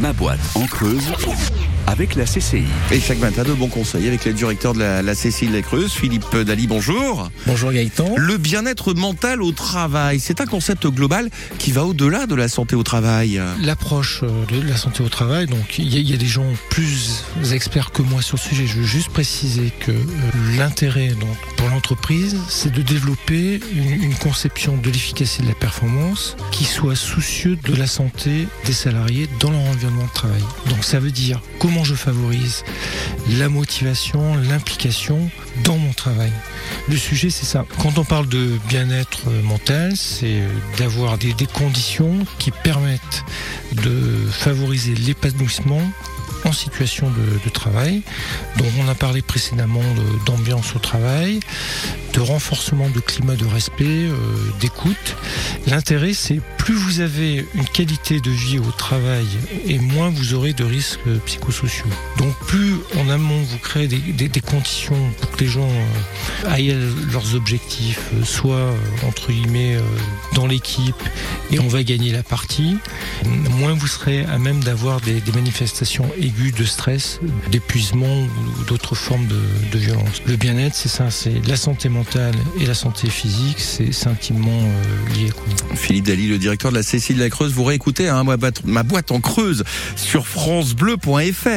Ma boîte en creuse avec la CCI. Et chaque matin, de bons conseils avec le directeur de la, la CCI de la Creuse, Philippe Dali. Bonjour. Bonjour Gaëtan. Le bien-être mental au travail, c'est un concept global qui va au-delà de la santé au travail. L'approche euh, de la santé au travail, donc il y, a- il y a des gens plus experts que moi sur le sujet. Je veux juste préciser que euh, l'intérêt donc, pour l'entreprise, c'est de développer une, une conception de l'efficacité de la performance qui soit soucieux de la santé des salariés dans leur environnement de travail. Donc ça veut dire comment je favorise la motivation, l'implication dans mon travail. Le sujet, c'est ça. Quand on parle de bien-être mental, c'est euh, d'avoir des, conditions qui permettent de favoriser l'épanouissement en situation de, travail. Donc on a parlé précédemment de- d'ambiance au travail, de renforcement de climat de respect, euh, d'écoute. L'intérêt, c'est plus vous avez une qualité de vie au travail et moins vous aurez de risques psychosociaux. Donc plus en amont vous créez des, conditions pour que les gens euh, aillent leurs objectifs, euh, soit euh, entre guillemets dans l'équipe et on va gagner la partie, moins vous serez à même d'avoir des, manifestations aiguës de stress, d'épuisement ou d'autres formes de, violence. Le bien-être, c'est ça, c'est la santé mentale et la santé physique, c'est intimement lié. quoi. Philippe Dali, le directeur de la CCI de la Creuse, vous réécoutez hein, ma, boîte, ma boîte en creuse sur francebleu.fr.